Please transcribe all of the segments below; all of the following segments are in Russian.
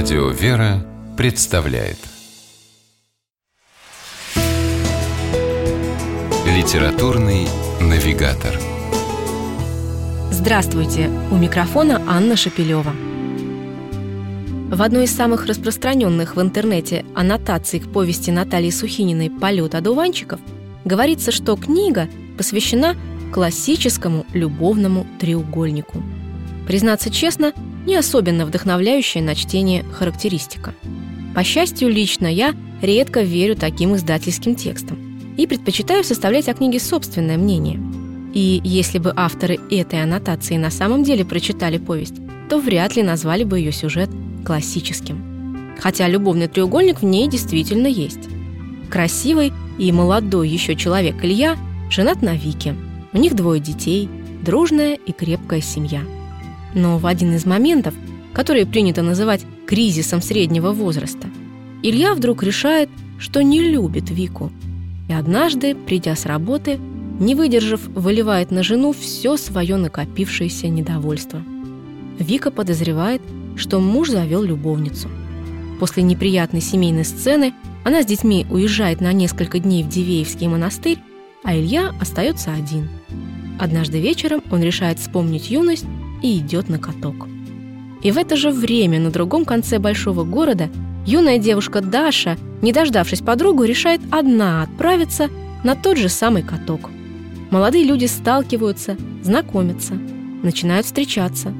Радио «Вера» представляет Литературный навигатор Здравствуйте! У микрофона Анна Шапилева. В одной из самых распространенных в интернете аннотаций к повести Натальи Сухининой «Полет одуванчиков» говорится, что книга посвящена классическому любовному треугольнику. Признаться честно, не особенно вдохновляющая на чтение характеристика. По счастью, лично я редко верю таким издательским текстам и предпочитаю составлять о книге собственное мнение. И если бы авторы этой аннотации на самом деле прочитали повесть, то вряд ли назвали бы ее сюжет классическим. Хотя любовный треугольник в ней действительно есть. Красивый и молодой еще человек Илья женат на Вике. У них двое детей, дружная и крепкая семья – но в один из моментов, которые принято называть кризисом среднего возраста, Илья вдруг решает, что не любит Вику. И однажды, придя с работы, не выдержав, выливает на жену все свое накопившееся недовольство. Вика подозревает, что муж завел любовницу. После неприятной семейной сцены она с детьми уезжает на несколько дней в Дивеевский монастырь, а Илья остается один. Однажды вечером он решает вспомнить юность и идет на каток. И в это же время на другом конце большого города юная девушка Даша, не дождавшись подругу, решает одна отправиться на тот же самый каток. Молодые люди сталкиваются, знакомятся, начинают встречаться.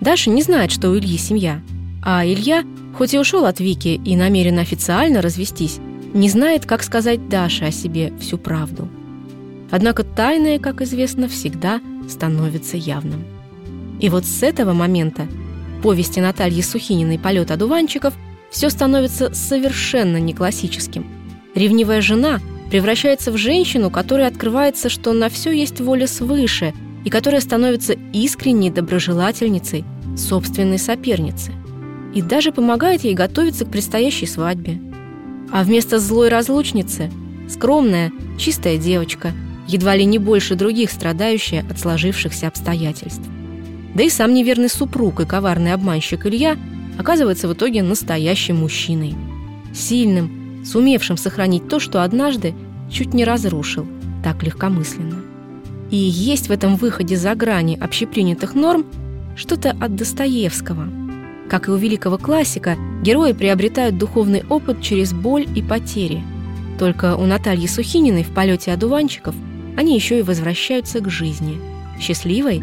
Даша не знает, что у Ильи семья, а Илья, хоть и ушел от Вики и намерен официально развестись, не знает, как сказать Даше о себе всю правду. Однако тайное, как известно, всегда становится явным. И вот с этого момента повести Натальи Сухининой «Полет одуванчиков» все становится совершенно не классическим. Ревнивая жена превращается в женщину, которой открывается, что на все есть воля свыше, и которая становится искренней доброжелательницей собственной соперницы. И даже помогает ей готовиться к предстоящей свадьбе. А вместо злой разлучницы – скромная, чистая девочка, едва ли не больше других страдающая от сложившихся обстоятельств. Да и сам неверный супруг и коварный обманщик Илья оказывается в итоге настоящим мужчиной. Сильным, сумевшим сохранить то, что однажды чуть не разрушил так легкомысленно. И есть в этом выходе за грани общепринятых норм что-то от Достоевского. Как и у великого классика, герои приобретают духовный опыт через боль и потери. Только у Натальи Сухининой в «Полете одуванчиков» они еще и возвращаются к жизни, счастливой